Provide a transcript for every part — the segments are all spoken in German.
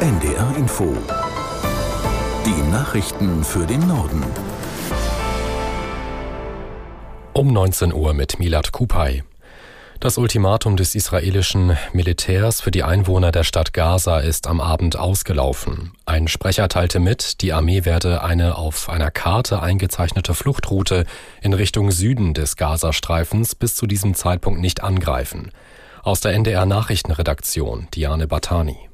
NDR Info. Die Nachrichten für den Norden. Um 19 Uhr mit Milad Kupay. Das Ultimatum des israelischen Militärs für die Einwohner der Stadt Gaza ist am Abend ausgelaufen. Ein Sprecher teilte mit, die Armee werde eine auf einer Karte eingezeichnete Fluchtroute in Richtung Süden des Gazastreifens bis zu diesem Zeitpunkt nicht angreifen. Aus der NDR Nachrichtenredaktion Diane Batani.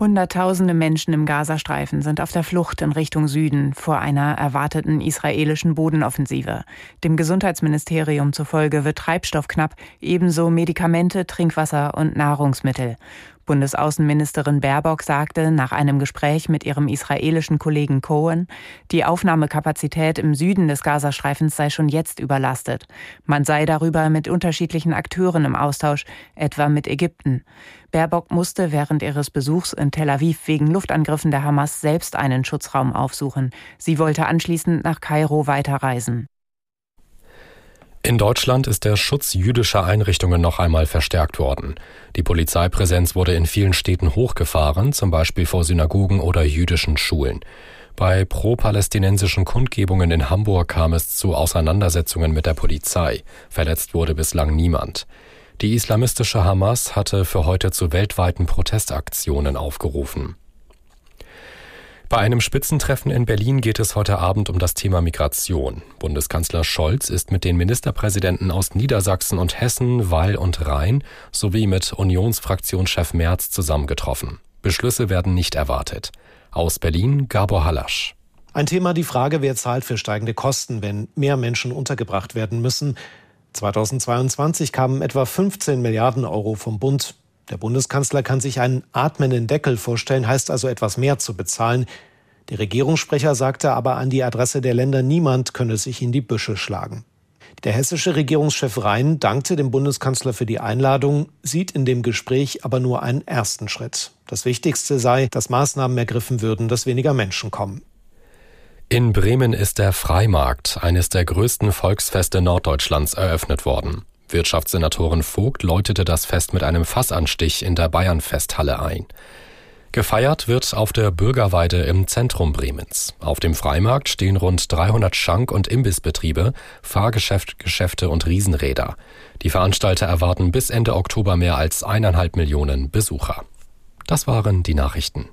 Hunderttausende Menschen im Gazastreifen sind auf der Flucht in Richtung Süden vor einer erwarteten israelischen Bodenoffensive. Dem Gesundheitsministerium zufolge wird Treibstoff knapp, ebenso Medikamente, Trinkwasser und Nahrungsmittel. Bundesaußenministerin Baerbock sagte nach einem Gespräch mit ihrem israelischen Kollegen Cohen, die Aufnahmekapazität im Süden des Gazastreifens sei schon jetzt überlastet. Man sei darüber mit unterschiedlichen Akteuren im Austausch, etwa mit Ägypten. Baerbock musste während ihres Besuchs in Tel Aviv wegen Luftangriffen der Hamas selbst einen Schutzraum aufsuchen. Sie wollte anschließend nach Kairo weiterreisen. In Deutschland ist der Schutz jüdischer Einrichtungen noch einmal verstärkt worden. Die Polizeipräsenz wurde in vielen Städten hochgefahren, zum Beispiel vor Synagogen oder jüdischen Schulen. Bei pro-palästinensischen Kundgebungen in Hamburg kam es zu Auseinandersetzungen mit der Polizei. Verletzt wurde bislang niemand. Die islamistische Hamas hatte für heute zu weltweiten Protestaktionen aufgerufen. Bei einem Spitzentreffen in Berlin geht es heute Abend um das Thema Migration. Bundeskanzler Scholz ist mit den Ministerpräsidenten aus Niedersachsen und Hessen, Wall und Rhein sowie mit Unionsfraktionschef Merz zusammengetroffen. Beschlüsse werden nicht erwartet. Aus Berlin Gabor Hallasch. Ein Thema die Frage, wer zahlt für steigende Kosten, wenn mehr Menschen untergebracht werden müssen. 2022 kamen etwa 15 Milliarden Euro vom Bund. Der Bundeskanzler kann sich einen atmenden Deckel vorstellen, heißt also etwas mehr zu bezahlen. Der Regierungssprecher sagte aber an die Adresse der Länder, niemand könne sich in die Büsche schlagen. Der hessische Regierungschef Rhein dankte dem Bundeskanzler für die Einladung, sieht in dem Gespräch aber nur einen ersten Schritt. Das Wichtigste sei, dass Maßnahmen ergriffen würden, dass weniger Menschen kommen. In Bremen ist der Freimarkt, eines der größten Volksfeste Norddeutschlands, eröffnet worden. Wirtschaftssenatorin Vogt läutete das Fest mit einem Fassanstich in der Bayernfesthalle ein. Gefeiert wird auf der Bürgerweide im Zentrum Bremens. Auf dem Freimarkt stehen rund 300 Schank- und Imbissbetriebe, Fahrgeschäfte und Riesenräder. Die Veranstalter erwarten bis Ende Oktober mehr als eineinhalb Millionen Besucher. Das waren die Nachrichten.